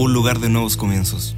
un lugar de nuevos comienzos.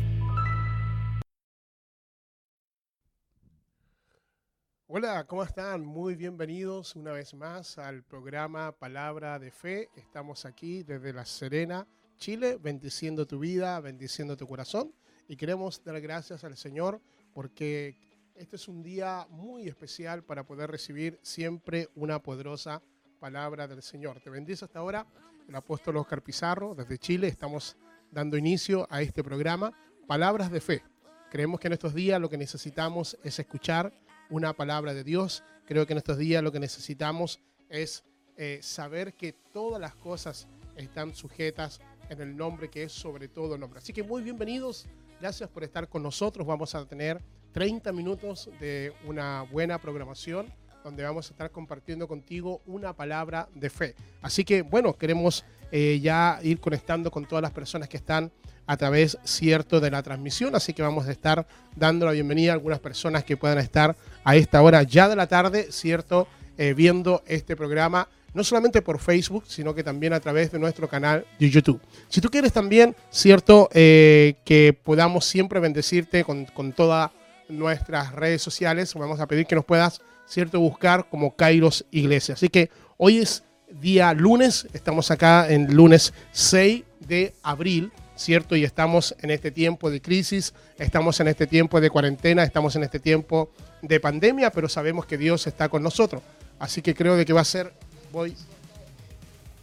Hola, ¿cómo están? Muy bienvenidos una vez más al programa Palabra de Fe. Estamos aquí desde La Serena, Chile, bendiciendo tu vida, bendiciendo tu corazón. Y queremos dar gracias al Señor porque este es un día muy especial para poder recibir siempre una poderosa palabra del Señor. Te bendice hasta ahora el apóstol Oscar Pizarro desde Chile. Estamos dando inicio a este programa, Palabras de Fe. Creemos que en estos días lo que necesitamos es escuchar una palabra de Dios. Creo que en estos días lo que necesitamos es eh, saber que todas las cosas están sujetas en el nombre que es sobre todo nombre. Así que muy bienvenidos, gracias por estar con nosotros. Vamos a tener 30 minutos de una buena programación donde vamos a estar compartiendo contigo una palabra de fe. Así que bueno, queremos eh, ya ir conectando con todas las personas que están a través, cierto, de la transmisión. Así que vamos a estar dando la bienvenida a algunas personas que puedan estar a esta hora ya de la tarde, cierto, eh, viendo este programa no solamente por Facebook, sino que también a través de nuestro canal de YouTube. Si tú quieres también, cierto, eh, que podamos siempre bendecirte con, con todas nuestras redes sociales, vamos a pedir que nos puedas ¿cierto? Buscar como Kairos Iglesia. Así que hoy es día lunes, estamos acá en lunes 6 de abril, ¿cierto? Y estamos en este tiempo de crisis, estamos en este tiempo de cuarentena, estamos en este tiempo de pandemia, pero sabemos que Dios está con nosotros. Así que creo de que va a ser, voy,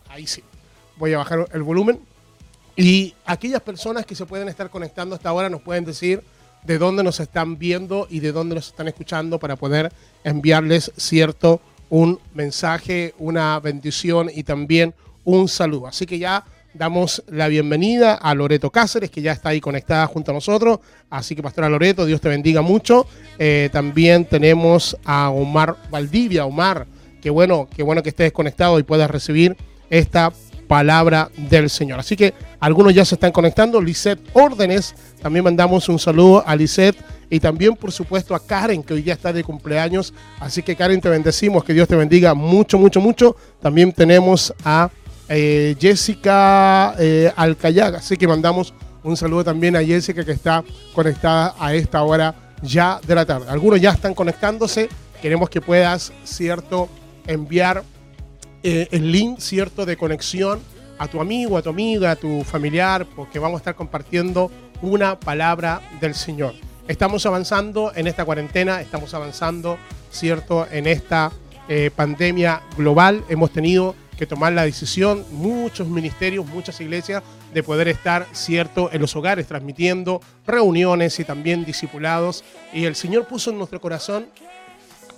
ahí sí, voy a bajar el volumen. Y aquellas personas que se pueden estar conectando hasta ahora nos pueden decir de dónde nos están viendo y de dónde nos están escuchando para poder enviarles cierto un mensaje, una bendición y también un saludo. Así que ya damos la bienvenida a Loreto Cáceres, que ya está ahí conectada junto a nosotros. Así que, Pastora Loreto, Dios te bendiga mucho. Eh, también tenemos a Omar Valdivia. Omar, qué bueno, qué bueno que estés conectado y puedas recibir esta palabra del Señor. Así que algunos ya se están conectando. Lisette Órdenes, también mandamos un saludo a Lisette y también, por supuesto, a Karen, que hoy ya está de cumpleaños. Así que, Karen, te bendecimos, que Dios te bendiga mucho, mucho, mucho. También tenemos a eh, Jessica eh, Alcayaga, así que mandamos un saludo también a Jessica, que está conectada a esta hora ya de la tarde. Algunos ya están conectándose. Queremos que puedas, cierto, enviar eh, el link, cierto, de conexión a tu amigo, a tu amiga, a tu familiar, porque vamos a estar compartiendo una palabra del Señor. Estamos avanzando en esta cuarentena, estamos avanzando, ¿cierto?, en esta eh, pandemia global. Hemos tenido que tomar la decisión, muchos ministerios, muchas iglesias, de poder estar, ¿cierto?, en los hogares, transmitiendo reuniones y también discipulados. Y el Señor puso en nuestro corazón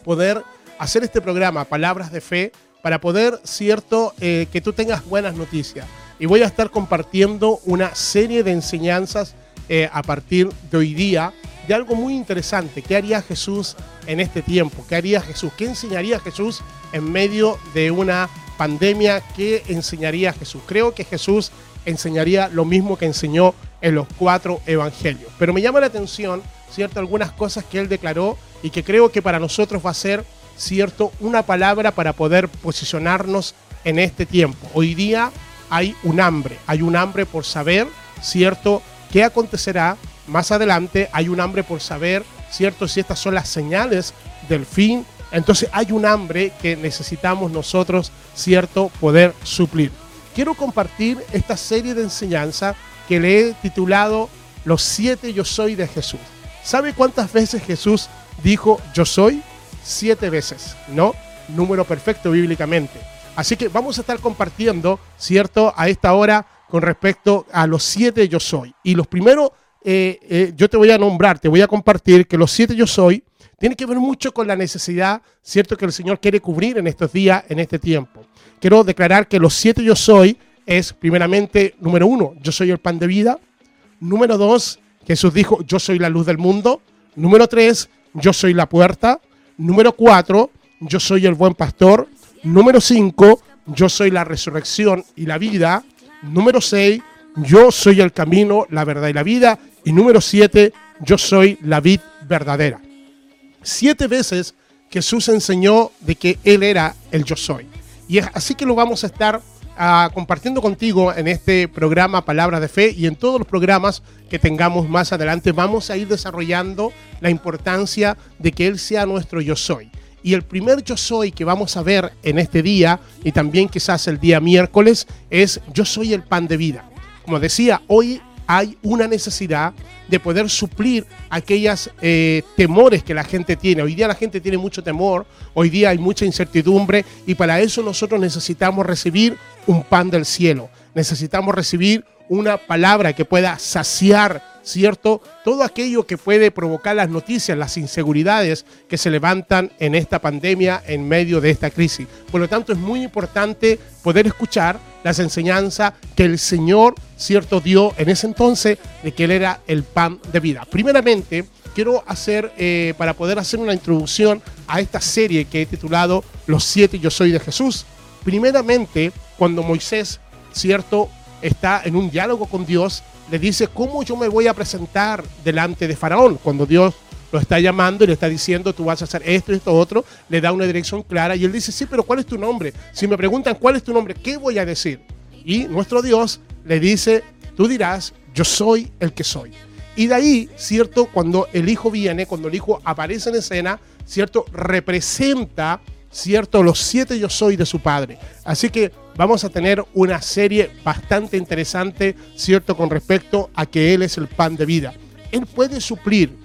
poder hacer este programa, Palabras de Fe, para poder, ¿cierto?, eh, que tú tengas buenas noticias. Y voy a estar compartiendo una serie de enseñanzas eh, a partir de hoy día de algo muy interesante. ¿Qué haría Jesús en este tiempo? ¿Qué haría Jesús? ¿Qué enseñaría Jesús en medio de una pandemia? ¿Qué enseñaría Jesús? Creo que Jesús enseñaría lo mismo que enseñó en los cuatro evangelios. Pero me llama la atención, ¿cierto? Algunas cosas que él declaró y que creo que para nosotros va a ser, ¿cierto? Una palabra para poder posicionarnos en este tiempo. Hoy día hay un hambre, hay un hambre por saber, ¿cierto? ¿Qué acontecerá más adelante hay un hambre por saber, ¿cierto? Si estas son las señales del fin. Entonces hay un hambre que necesitamos nosotros, ¿cierto? Poder suplir. Quiero compartir esta serie de enseñanza que le he titulado Los siete yo soy de Jesús. ¿Sabe cuántas veces Jesús dijo yo soy? Siete veces, ¿no? Número perfecto bíblicamente. Así que vamos a estar compartiendo, ¿cierto? A esta hora con respecto a los siete yo soy. Y los primeros eh, eh, yo te voy a nombrar, te voy a compartir que los siete yo soy tiene que ver mucho con la necesidad, ¿cierto?, que el Señor quiere cubrir en estos días, en este tiempo. Quiero declarar que los siete yo soy es, primeramente, número uno, yo soy el pan de vida. Número dos, Jesús dijo, yo soy la luz del mundo. Número tres, yo soy la puerta. Número cuatro, yo soy el buen pastor. Número cinco, yo soy la resurrección y la vida. Número seis, yo soy el camino, la verdad y la vida. Y número siete, yo soy la vid verdadera. Siete veces Jesús enseñó de que Él era el yo soy. Y es así que lo vamos a estar ah, compartiendo contigo en este programa Palabras de Fe y en todos los programas que tengamos más adelante. Vamos a ir desarrollando la importancia de que Él sea nuestro yo soy. Y el primer yo soy que vamos a ver en este día y también quizás el día miércoles es yo soy el pan de vida. Como decía, hoy hay una necesidad de poder suplir aquellas eh, temores que la gente tiene. Hoy día la gente tiene mucho temor, hoy día hay mucha incertidumbre y para eso nosotros necesitamos recibir un pan del cielo, necesitamos recibir una palabra que pueda saciar, ¿cierto? Todo aquello que puede provocar las noticias, las inseguridades que se levantan en esta pandemia, en medio de esta crisis. Por lo tanto, es muy importante poder escuchar las enseñanzas que el Señor, ¿cierto?, dio en ese entonces de que Él era el pan de vida. Primeramente, quiero hacer, eh, para poder hacer una introducción a esta serie que he titulado Los siete yo soy de Jesús. Primeramente, cuando Moisés, ¿cierto?, está en un diálogo con Dios, le dice, ¿cómo yo me voy a presentar delante de Faraón? Cuando Dios lo está llamando y le está diciendo, tú vas a hacer esto y esto otro, le da una dirección clara y él dice, sí, pero ¿cuál es tu nombre? Si me preguntan cuál es tu nombre, ¿qué voy a decir? Y nuestro Dios le dice, tú dirás, yo soy el que soy. Y de ahí, ¿cierto? Cuando el hijo viene, cuando el hijo aparece en escena, ¿cierto? Representa, ¿cierto? Los siete yo soy de su padre. Así que vamos a tener una serie bastante interesante, ¿cierto? Con respecto a que Él es el pan de vida. Él puede suplir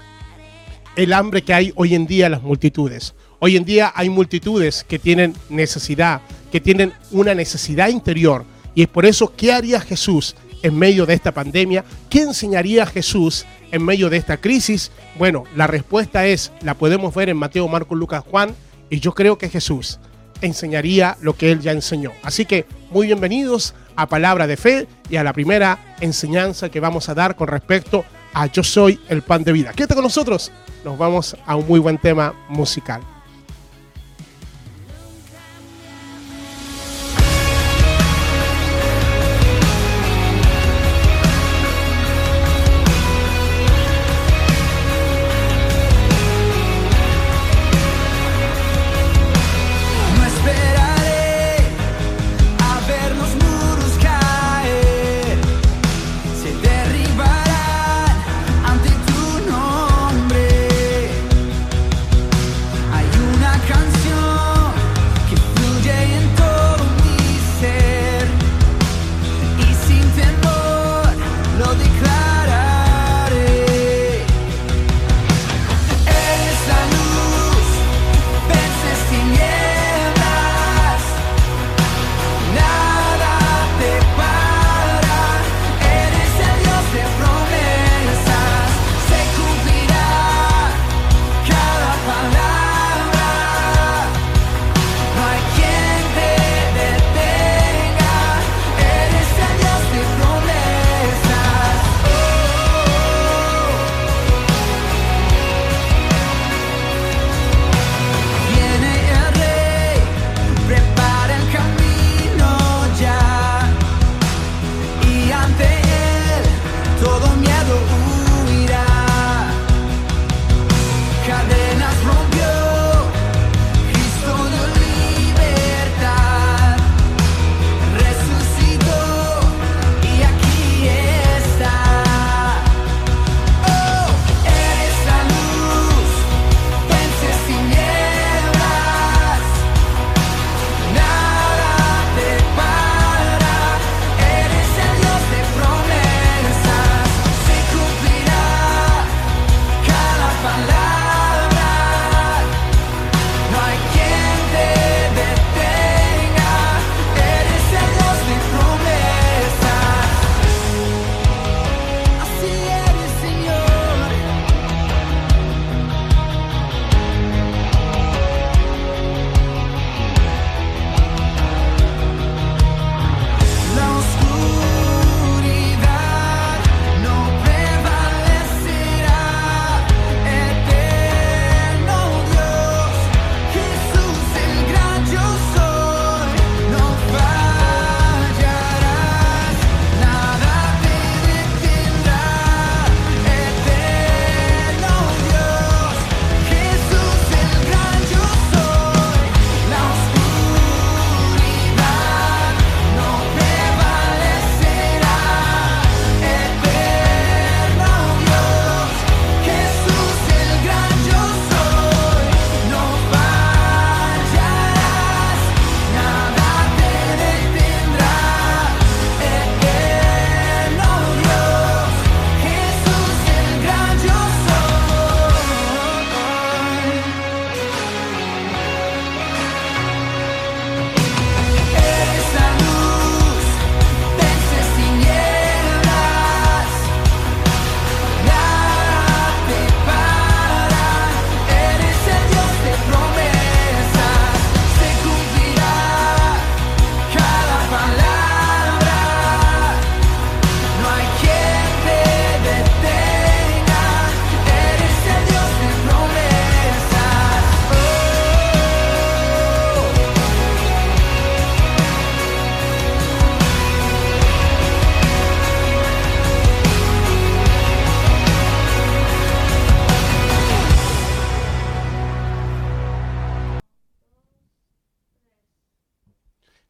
el hambre que hay hoy en día en las multitudes. Hoy en día hay multitudes que tienen necesidad, que tienen una necesidad interior. Y es por eso, ¿qué haría Jesús en medio de esta pandemia? ¿Qué enseñaría Jesús en medio de esta crisis? Bueno, la respuesta es, la podemos ver en Mateo, Marcos, Lucas, Juan, y yo creo que Jesús enseñaría lo que él ya enseñó. Así que muy bienvenidos a Palabra de Fe y a la primera enseñanza que vamos a dar con respecto a Yo soy el pan de vida. Quédate con nosotros, nos vamos a un muy buen tema musical.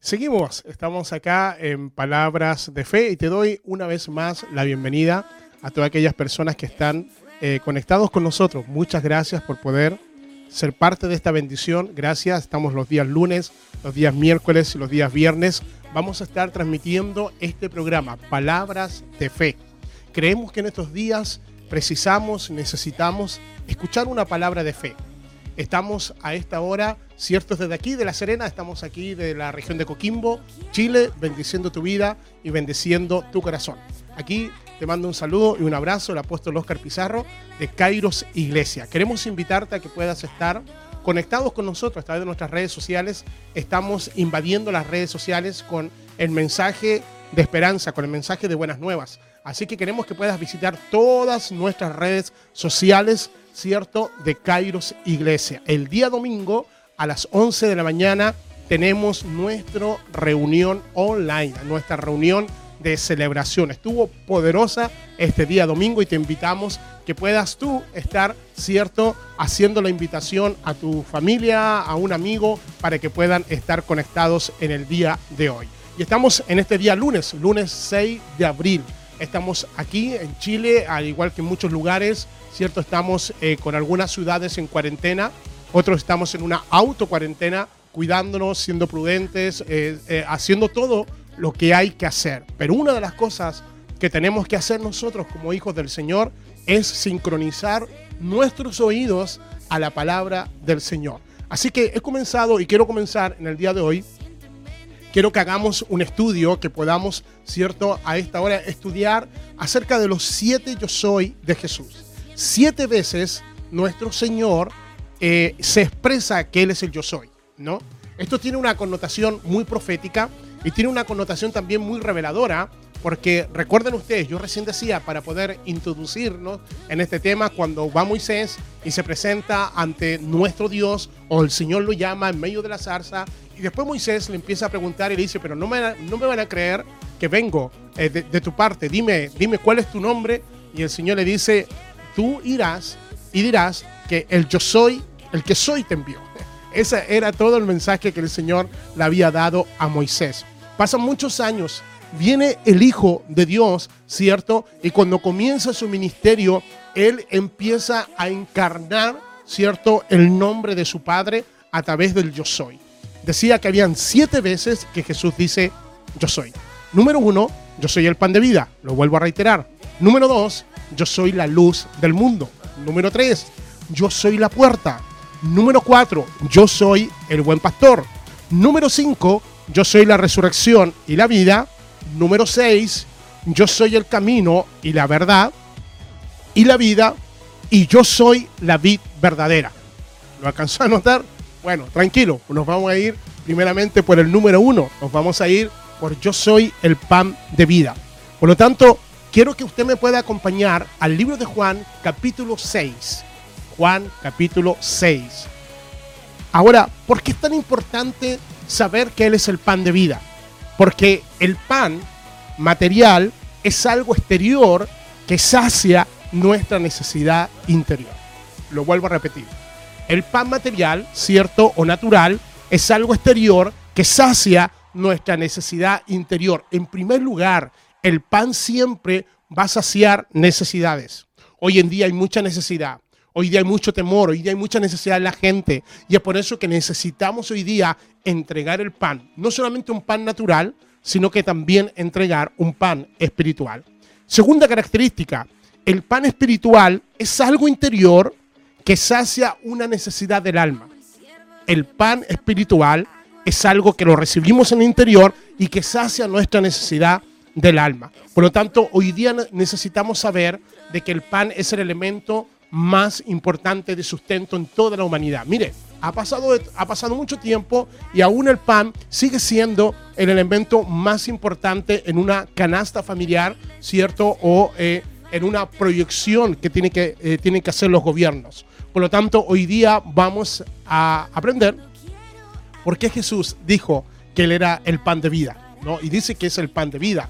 Seguimos, estamos acá en Palabras de Fe y te doy una vez más la bienvenida a todas aquellas personas que están eh, conectados con nosotros. Muchas gracias por poder ser parte de esta bendición. Gracias, estamos los días lunes, los días miércoles y los días viernes. Vamos a estar transmitiendo este programa, Palabras de Fe. Creemos que en estos días precisamos, necesitamos escuchar una palabra de fe. Estamos a esta hora ciertos desde aquí, de La Serena, estamos aquí de la región de Coquimbo, Chile, bendiciendo tu vida y bendiciendo tu corazón. Aquí te mando un saludo y un abrazo el apóstol Oscar Pizarro de Kairos Iglesia. Queremos invitarte a que puedas estar conectados con nosotros a través de nuestras redes sociales. Estamos invadiendo las redes sociales con el mensaje de esperanza, con el mensaje de buenas nuevas. Así que queremos que puedas visitar todas nuestras redes sociales, ¿cierto? De Kairos Iglesia. El día domingo a las 11 de la mañana tenemos nuestra reunión online, nuestra reunión de celebración. Estuvo poderosa este día domingo y te invitamos que puedas tú estar, ¿cierto?, haciendo la invitación a tu familia, a un amigo, para que puedan estar conectados en el día de hoy. Y estamos en este día lunes, lunes 6 de abril. Estamos aquí en Chile, al igual que en muchos lugares, ¿cierto? Estamos eh, con algunas ciudades en cuarentena otros estamos en una autocuarentena, cuidándonos, siendo prudentes, eh, eh, haciendo todo lo que hay que hacer. Pero una de las cosas que tenemos que hacer nosotros como hijos del Señor es sincronizar nuestros oídos a la palabra del Señor. Así que he comenzado y quiero comenzar en el día de hoy. Quiero que hagamos un estudio, que podamos, ¿cierto?, a esta hora estudiar acerca de los siete yo soy de Jesús. Siete veces nuestro Señor eh, se expresa que Él es el yo soy, ¿no? Esto tiene una connotación muy profética y tiene una connotación también muy reveladora, porque recuerden ustedes, yo recién decía, para poder introducirnos en este tema, cuando va Moisés y se presenta ante nuestro Dios, o el Señor lo llama en medio de la zarza, y después Moisés le empieza a preguntar y le dice, pero no me, van a creer que vengo eh, de, de tu parte, dime, dime cuál es tu nombre, y el Señor le dice, tú irás y dirás, que el yo soy, el que soy te envió. Ese era todo el mensaje que el Señor le había dado a Moisés. Pasan muchos años, viene el Hijo de Dios, ¿cierto? Y cuando comienza su ministerio, Él empieza a encarnar, ¿cierto? El nombre de su Padre a través del yo soy. Decía que habían siete veces que Jesús dice yo soy. Número uno, yo soy el pan de vida, lo vuelvo a reiterar. Número dos, yo soy la luz del mundo. Número tres, yo soy la puerta. Número 4, yo soy el buen pastor. Número 5, yo soy la resurrección y la vida. Número 6, yo soy el camino y la verdad y la vida. Y yo soy la vid verdadera. ¿Lo alcanzó a notar? Bueno, tranquilo, nos vamos a ir primeramente por el número 1. Nos vamos a ir por yo soy el pan de vida. Por lo tanto, quiero que usted me pueda acompañar al libro de Juan, capítulo 6 Juan capítulo 6. Ahora, ¿por qué es tan importante saber que Él es el pan de vida? Porque el pan material es algo exterior que sacia nuestra necesidad interior. Lo vuelvo a repetir. El pan material, cierto o natural, es algo exterior que sacia nuestra necesidad interior. En primer lugar, el pan siempre va a saciar necesidades. Hoy en día hay mucha necesidad. Hoy día hay mucho temor, hoy día hay mucha necesidad en la gente. Y es por eso que necesitamos hoy día entregar el pan. No solamente un pan natural, sino que también entregar un pan espiritual. Segunda característica, el pan espiritual es algo interior que sacia una necesidad del alma. El pan espiritual es algo que lo recibimos en el interior y que sacia nuestra necesidad del alma. Por lo tanto, hoy día necesitamos saber de que el pan es el elemento más importante de sustento en toda la humanidad. Mire, ha pasado, ha pasado mucho tiempo y aún el pan sigue siendo el elemento más importante en una canasta familiar, ¿cierto? O eh, en una proyección que, tiene que eh, tienen que hacer los gobiernos. Por lo tanto, hoy día vamos a aprender por qué Jesús dijo que Él era el pan de vida, ¿no? Y dice que es el pan de vida.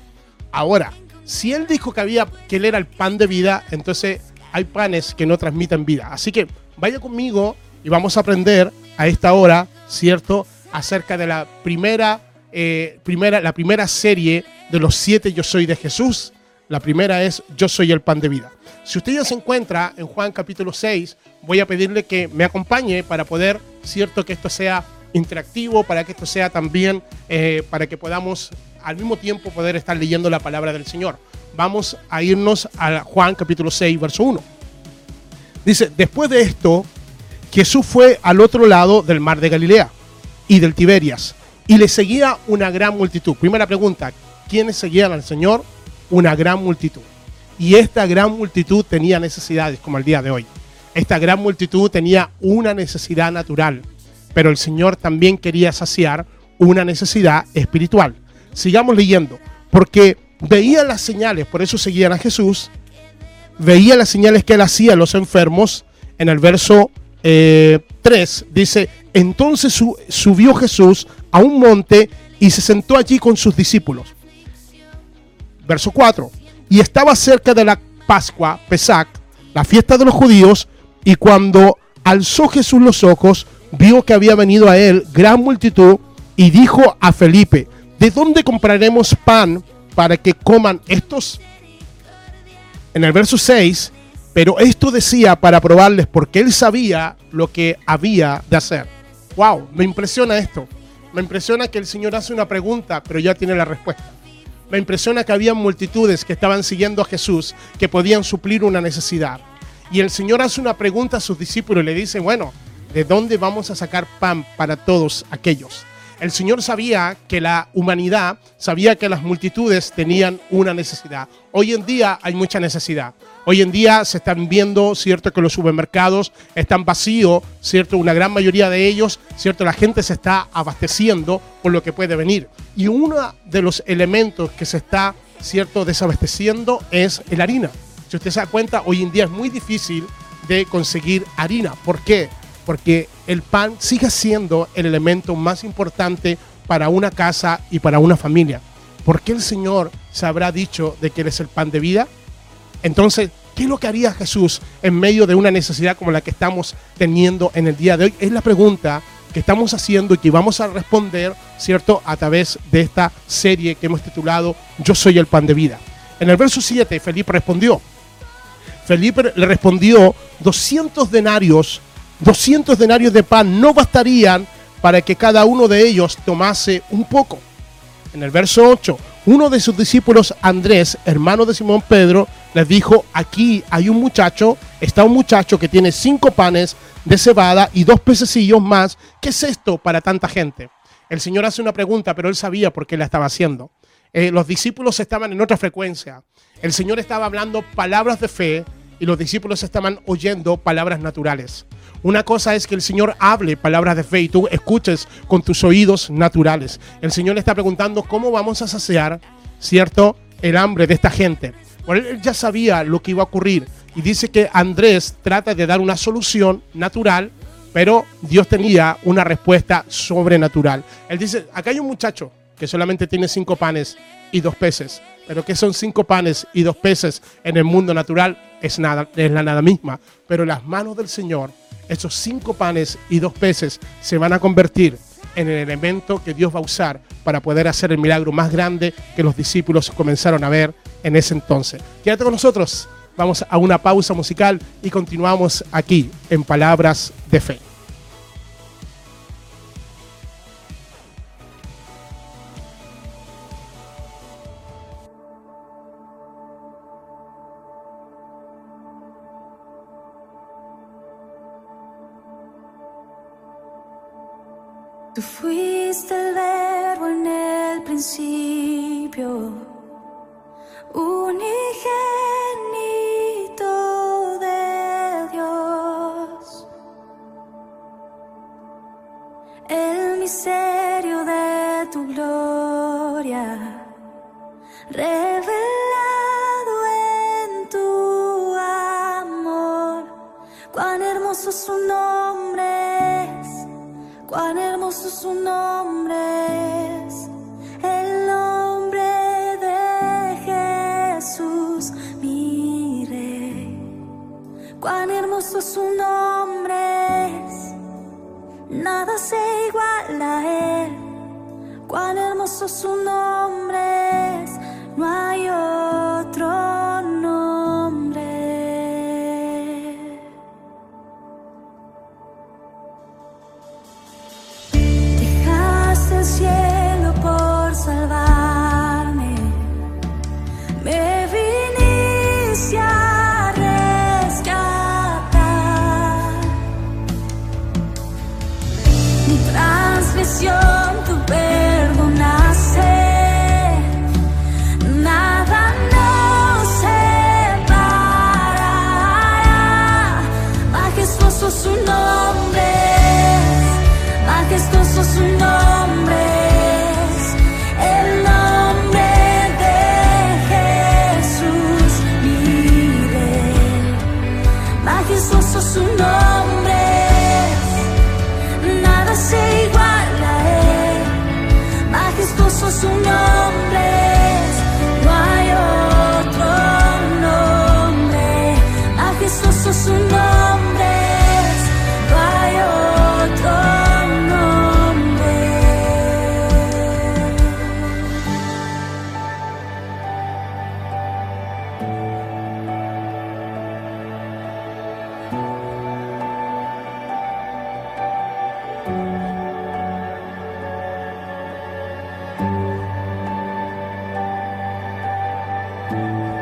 Ahora, si Él dijo que, había, que Él era el pan de vida, entonces hay panes que no transmiten vida. Así que vaya conmigo y vamos a aprender a esta hora, ¿cierto?, acerca de la primera eh, primera, la primera serie de los siete Yo Soy de Jesús. La primera es Yo Soy el Pan de Vida. Si usted ya se encuentra en Juan capítulo 6, voy a pedirle que me acompañe para poder, cierto, que esto sea interactivo, para que esto sea también, eh, para que podamos al mismo tiempo poder estar leyendo la palabra del Señor. Vamos a irnos a Juan capítulo 6, verso 1. Dice, después de esto, Jesús fue al otro lado del mar de Galilea y del Tiberias y le seguía una gran multitud. Primera pregunta, ¿quiénes seguían al Señor? Una gran multitud. Y esta gran multitud tenía necesidades, como el día de hoy. Esta gran multitud tenía una necesidad natural, pero el Señor también quería saciar una necesidad espiritual. Sigamos leyendo, porque veían las señales, por eso seguían a Jesús, veían las señales que él hacía a los enfermos. En el verso 3 eh, dice, entonces subió Jesús a un monte y se sentó allí con sus discípulos. Verso 4. Y estaba cerca de la Pascua, Pesach, la fiesta de los judíos, y cuando alzó Jesús los ojos, vio que había venido a él gran multitud y dijo a Felipe, ¿de dónde compraremos pan para que coman estos? En el verso 6, pero esto decía para probarles porque él sabía lo que había de hacer. ¡Wow! Me impresiona esto. Me impresiona que el Señor hace una pregunta, pero ya tiene la respuesta. Me impresiona que había multitudes que estaban siguiendo a Jesús que podían suplir una necesidad. Y el Señor hace una pregunta a sus discípulos y le dice, bueno, ¿de dónde vamos a sacar pan para todos aquellos? El Señor sabía que la humanidad, sabía que las multitudes tenían una necesidad. Hoy en día hay mucha necesidad. Hoy en día se están viendo, cierto, que los supermercados están vacíos, cierto, una gran mayoría de ellos, cierto, la gente se está abasteciendo por lo que puede venir. Y uno de los elementos que se está, cierto, desabasteciendo es el harina. Si usted se da cuenta, hoy en día es muy difícil de conseguir harina. ¿Por qué? Porque el pan sigue siendo el elemento más importante para una casa y para una familia. ¿Por qué el Señor se habrá dicho de que eres el pan de vida? Entonces, ¿qué es lo que haría Jesús en medio de una necesidad como la que estamos teniendo en el día de hoy? Es la pregunta que estamos haciendo y que vamos a responder, ¿cierto?, a través de esta serie que hemos titulado Yo soy el pan de vida. En el verso 7, Felipe respondió. Felipe le respondió, 200 denarios, 200 denarios de pan no bastarían para que cada uno de ellos tomase un poco. En el verso 8, uno de sus discípulos, Andrés, hermano de Simón Pedro, les dijo, aquí hay un muchacho, está un muchacho que tiene cinco panes de cebada y dos pececillos más. ¿Qué es esto para tanta gente? El Señor hace una pregunta, pero él sabía por qué la estaba haciendo. Eh, los discípulos estaban en otra frecuencia. El Señor estaba hablando palabras de fe y los discípulos estaban oyendo palabras naturales. Una cosa es que el Señor hable palabras de fe y tú escuches con tus oídos naturales. El Señor le está preguntando cómo vamos a saciar, ¿cierto?, el hambre de esta gente. Él ya sabía lo que iba a ocurrir y dice que Andrés trata de dar una solución natural, pero Dios tenía una respuesta sobrenatural. Él dice, acá hay un muchacho que solamente tiene cinco panes y dos peces, pero que son cinco panes y dos peces en el mundo natural es nada, es la nada misma, pero las manos del Señor esos cinco panes y dos peces se van a convertir en el elemento que Dios va a usar para poder hacer el milagro más grande que los discípulos comenzaron a ver en ese entonces. Quédate con nosotros, vamos a una pausa musical y continuamos aquí en Palabras de Fe. Tú fuiste el verbo en el principio, unigénito de Dios. El misterio de tu gloria, revelado en tu amor, cuán hermoso su nombre Cuán hermoso su nombre su nombre No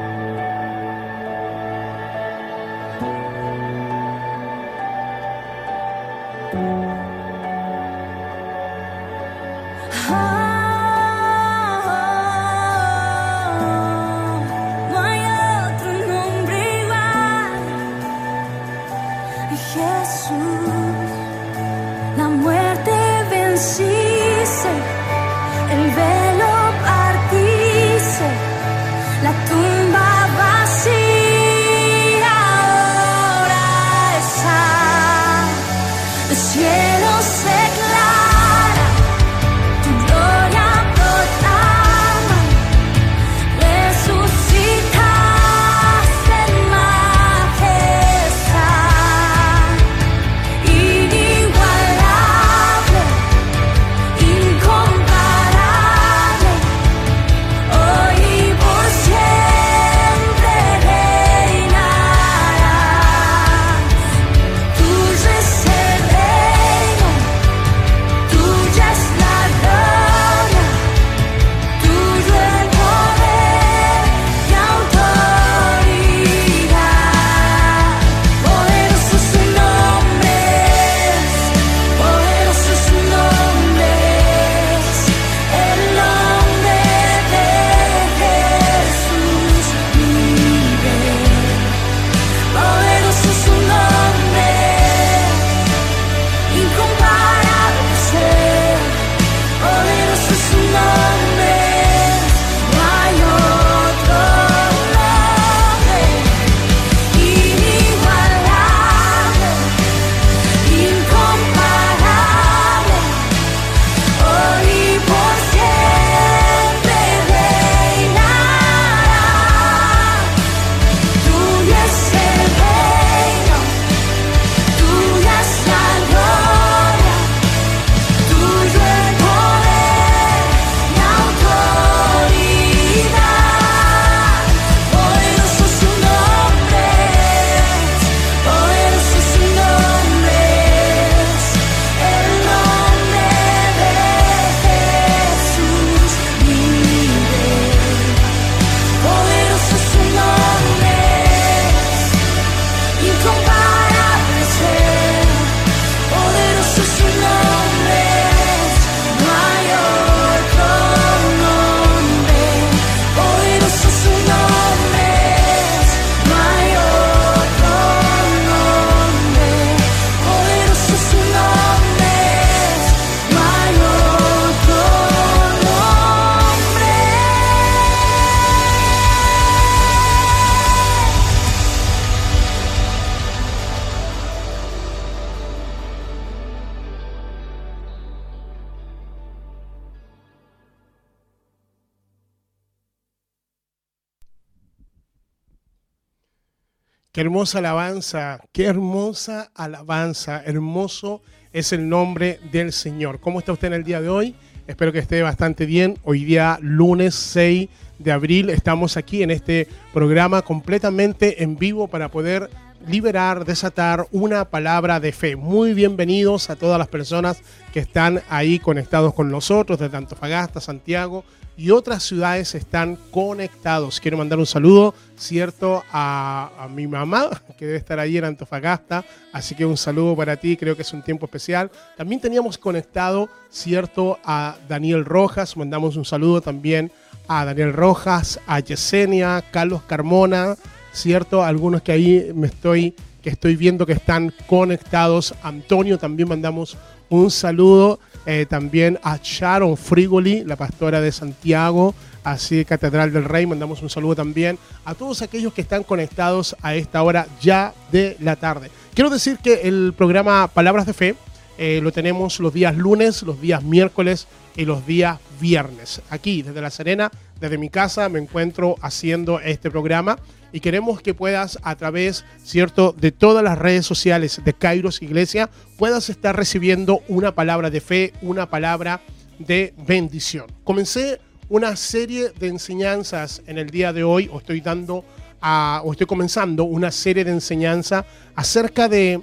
Qué hermosa alabanza, qué hermosa alabanza, hermoso es el nombre del Señor. ¿Cómo está usted en el día de hoy? Espero que esté bastante bien. Hoy día, lunes 6 de abril, estamos aquí en este programa completamente en vivo para poder liberar, desatar una palabra de fe. Muy bienvenidos a todas las personas que están ahí conectados con nosotros, desde Antofagasta, Santiago y otras ciudades están conectados. Quiero mandar un saludo, cierto, a, mi mamá, que debe estar ahí en Antofagasta. Así que un saludo para ti, creo que es un tiempo especial. También teníamos conectado, cierto, a Daniel Rojas. Mandamos un saludo también a Daniel Rojas, a Yesenia, Carlos Carmona, cierto, algunos que ahí me estoy que estoy viendo que están conectados. Antonio, también mandamos un saludo eh, también a Sharon Frigoli, la pastora de Santiago, así Catedral del Rey. Mandamos un saludo también a todos aquellos que están conectados a esta hora ya de la tarde. Quiero decir que el programa Palabras de Fe eh, lo tenemos los días lunes, los días miércoles y los días viernes. Aquí, desde La Serena, desde mi casa, me encuentro haciendo este programa y queremos que puedas a través, cierto, de todas las redes sociales de Kairos Iglesia, puedas estar recibiendo una palabra de fe, una palabra de bendición. Comencé una serie de enseñanzas en el día de hoy, o estoy dando o estoy comenzando una serie de enseñanza acerca de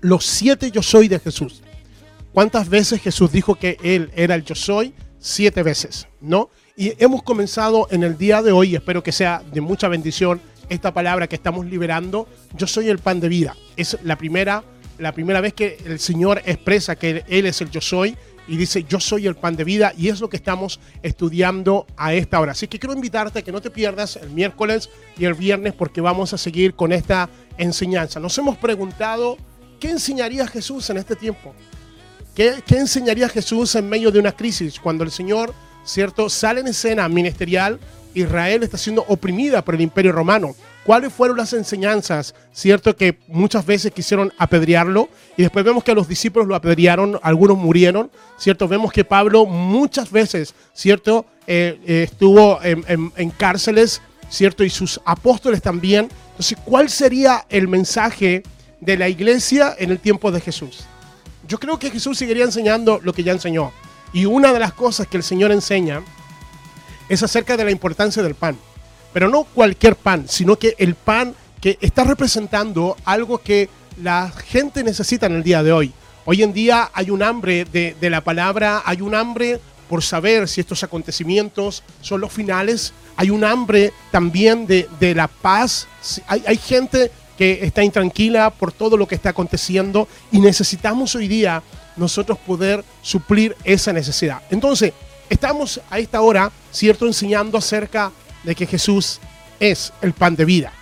los siete yo soy de Jesús. ¿Cuántas veces Jesús dijo que Él era el yo soy? Siete veces, ¿no? Y hemos comenzado en el día de hoy, espero que sea de mucha bendición, esta palabra que estamos liberando, yo soy el pan de vida. Es la primera, la primera vez que el Señor expresa que Él es el yo soy y dice yo soy el pan de vida y es lo que estamos estudiando a esta hora. Así que quiero invitarte a que no te pierdas el miércoles y el viernes porque vamos a seguir con esta enseñanza. Nos hemos preguntado, ¿qué enseñaría Jesús en este tiempo? ¿Qué, qué enseñaría Jesús en medio de una crisis cuando el Señor ¿cierto? Sale en escena ministerial, Israel está siendo oprimida por el imperio romano. ¿Cuáles fueron las enseñanzas, cierto? Que muchas veces quisieron apedrearlo y después vemos que los discípulos lo apedrearon, algunos murieron, ¿cierto? Vemos que Pablo muchas veces, ¿cierto? Eh, eh, estuvo en, en, en cárceles, ¿cierto? Y sus apóstoles también. Entonces, ¿cuál sería el mensaje de la iglesia en el tiempo de Jesús? Yo creo que Jesús seguiría enseñando lo que ya enseñó. Y una de las cosas que el Señor enseña es acerca de la importancia del pan. Pero no cualquier pan, sino que el pan que está representando algo que la gente necesita en el día de hoy. Hoy en día hay un hambre de, la palabra, hay un hambre por saber si estos acontecimientos son los finales, hay un hambre también de, la paz, hay gente que está intranquila por todo lo que está aconteciendo y necesitamos hoy día nosotros poder suplir esa necesidad. Entonces, estamos a esta hora, ¿cierto?, enseñando acerca de que Jesús es el pan de vida.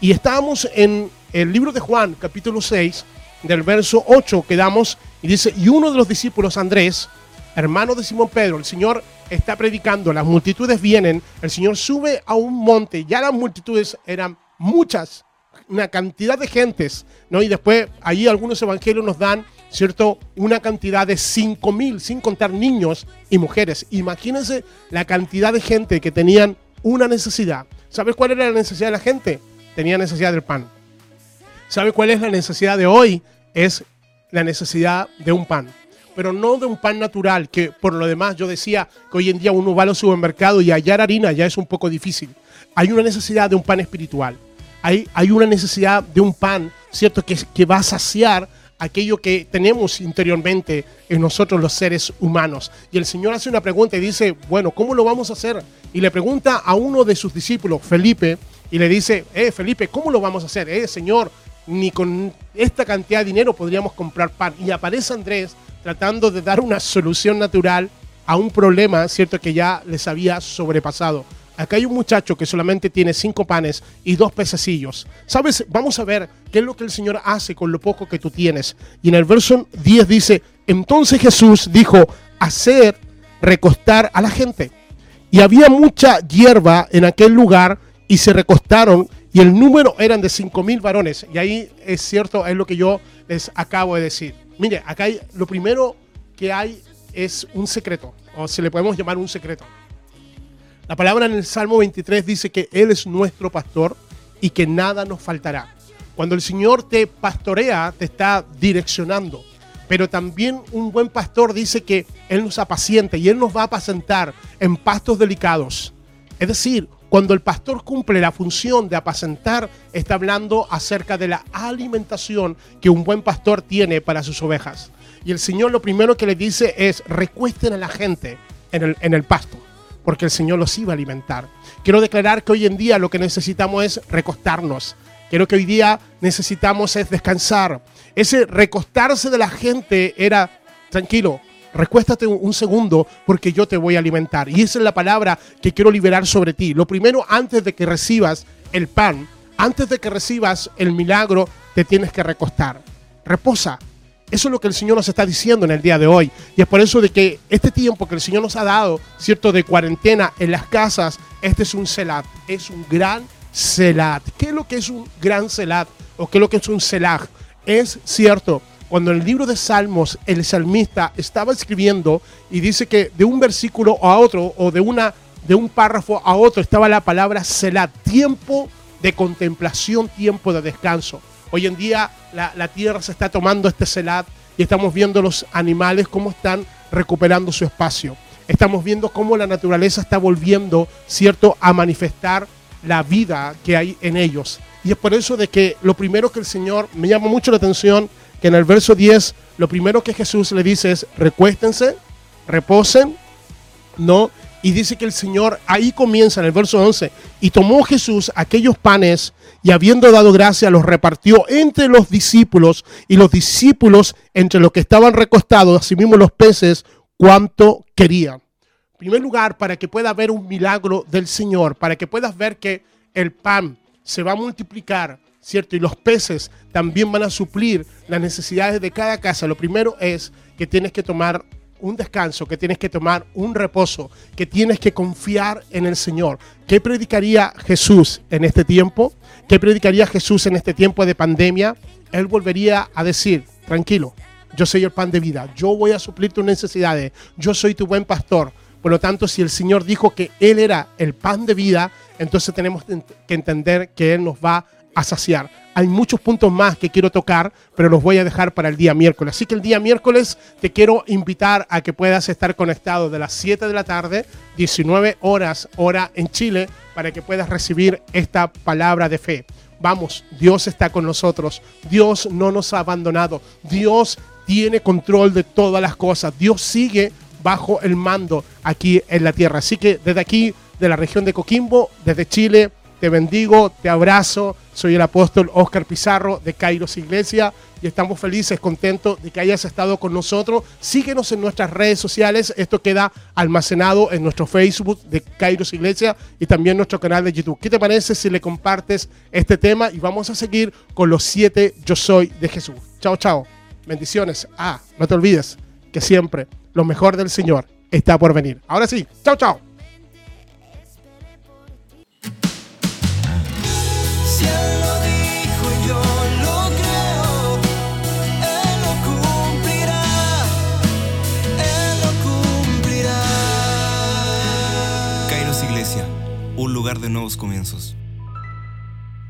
Y estamos en el libro de Juan, capítulo 6, del verso 8, quedamos y dice, y uno de los discípulos, Andrés, hermano de Simón Pedro, el Señor está predicando, las multitudes vienen, el Señor sube a un monte, ya las multitudes eran muchas, una cantidad de gentes, ¿no? Y después allí algunos evangelios nos dan ¿cierto? Una cantidad de 5 mil, sin contar niños y mujeres. Imagínense la cantidad de gente que tenían una necesidad. ¿Sabes cuál era la necesidad de la gente? Tenía necesidad del pan. ¿Sabe cuál es la necesidad de hoy? Es la necesidad de un pan. Pero no de un pan natural, que por lo demás yo decía que hoy en día uno va al supermercado y hallar harina ya es un poco difícil. Hay una necesidad de un pan espiritual. Hay, hay una necesidad de un pan, ¿cierto? Que, que va a saciar aquello que tenemos interiormente en nosotros los seres humanos. Y el Señor hace una pregunta y dice, bueno, ¿cómo lo vamos a hacer? Y le pregunta a uno de sus discípulos, Felipe, y le dice, eh, Felipe, ¿cómo lo vamos a hacer? Eh, Señor, ni con esta cantidad de dinero podríamos comprar pan. Y aparece Andrés tratando de dar una solución natural a un problema, ¿cierto?, que ya les había sobrepasado. Acá hay un muchacho que solamente tiene cinco panes y dos pececillos. ¿Sabes? Vamos a ver qué es lo que el Señor hace con lo poco que tú tienes. Y en el verso 10 dice, entonces Jesús dijo, hacer recostar a la gente. Y había mucha hierba en aquel lugar y se recostaron y el número eran de cinco mil varones. Y ahí es cierto, es lo que yo les acabo de decir. Mire, acá lo primero que hay es un secreto, o se le podemos llamar un secreto. La palabra en el Salmo 23 dice que Él es nuestro pastor y que nada nos faltará. Cuando el Señor te pastorea, te está direccionando. Pero también un buen pastor dice que Él nos apacienta y Él nos va a apacentar en pastos delicados. Es decir, cuando el pastor cumple la función de apacentar, está hablando acerca de la alimentación que un buen pastor tiene para sus ovejas. Y el Señor lo primero que le dice es, recuesten a la gente en el, en el pasto, porque el Señor los iba a alimentar. Quiero declarar que hoy en día lo que necesitamos es recostarnos. Quiero que hoy día necesitamos es descansar. Ese recostarse de la gente era, tranquilo, recuéstate un, un segundo porque yo te voy a alimentar. Y esa es la palabra que quiero liberar sobre ti. Lo primero, antes de que recibas el pan, antes de que recibas el milagro, te tienes que recostar. Reposa. Eso es lo que el Señor nos está diciendo en el día de hoy. Y es por eso de que este tiempo que el Señor nos ha dado, cierto, de cuarentena en las casas, este es un celat. Es un gran celat. ¿Qué es lo que es un gran celat? ¿O qué es lo que es un celag? Es cierto, cuando en el libro de Salmos el salmista estaba escribiendo y dice que de un versículo a otro o de, una, de un párrafo a otro estaba la palabra celat, tiempo de contemplación, tiempo de descanso. Hoy en día la, tierra se está tomando este celat y estamos viendo los animales cómo están recuperando su espacio. Estamos viendo cómo la naturaleza está volviendo, ¿cierto?, a manifestar la vida que hay en ellos. Y es por eso de que lo primero que el Señor me llama mucho la atención, que en el verso 10, lo primero que Jesús le dice es, recuéstense, reposen, ¿no? Y dice que el Señor, ahí comienza en el verso 11, y tomó Jesús aquellos panes y habiendo dado gracia los repartió entre los discípulos y los discípulos entre los que estaban recostados, asimismo los peces, cuanto querían. En primer lugar, para que pueda haber un milagro del Señor, para que puedas ver que el pan se va a multiplicar, ¿cierto? Y los peces también van a suplir las necesidades de cada casa. Lo primero es que tienes que tomar un descanso, que tienes que tomar un reposo, que tienes que confiar en el Señor. ¿Qué predicaría Jesús en este tiempo? ¿Qué predicaría Jesús en este tiempo de pandemia? Él volvería a decir, tranquilo, yo soy el pan de vida, yo voy a suplir tus necesidades, yo soy tu buen pastor. Por lo tanto, si el Señor dijo que Él era el pan de vida, entonces tenemos que entender que Él nos va a saciar. Hay muchos puntos más que quiero tocar, pero los voy a dejar para el día miércoles. Así que el día miércoles te quiero invitar a que puedas estar conectado de las 7 de la tarde, 19 horas, hora en Chile, para que puedas recibir esta palabra de fe. Vamos, Dios está con nosotros. Dios no nos ha abandonado. Dios tiene control de todas las cosas. Dios sigue bajo el mando aquí en la tierra. Así que desde aquí, de la región de Coquimbo, desde Chile, te bendigo, te abrazo. Soy el apóstol Oscar Pizarro de Kairos Iglesia y estamos felices, contentos de que hayas estado con nosotros. Síguenos en nuestras redes sociales. Esto queda almacenado en nuestro Facebook de Kairos Iglesia y también nuestro canal de YouTube. ¿Qué te parece si le compartes este tema? Y vamos a seguir con los siete Yo Soy de Jesús. Chao, chao. Bendiciones. Ah, no te olvides que siempre lo mejor del Señor está por venir. Ahora sí, chao, chao. De nuevos comienzos.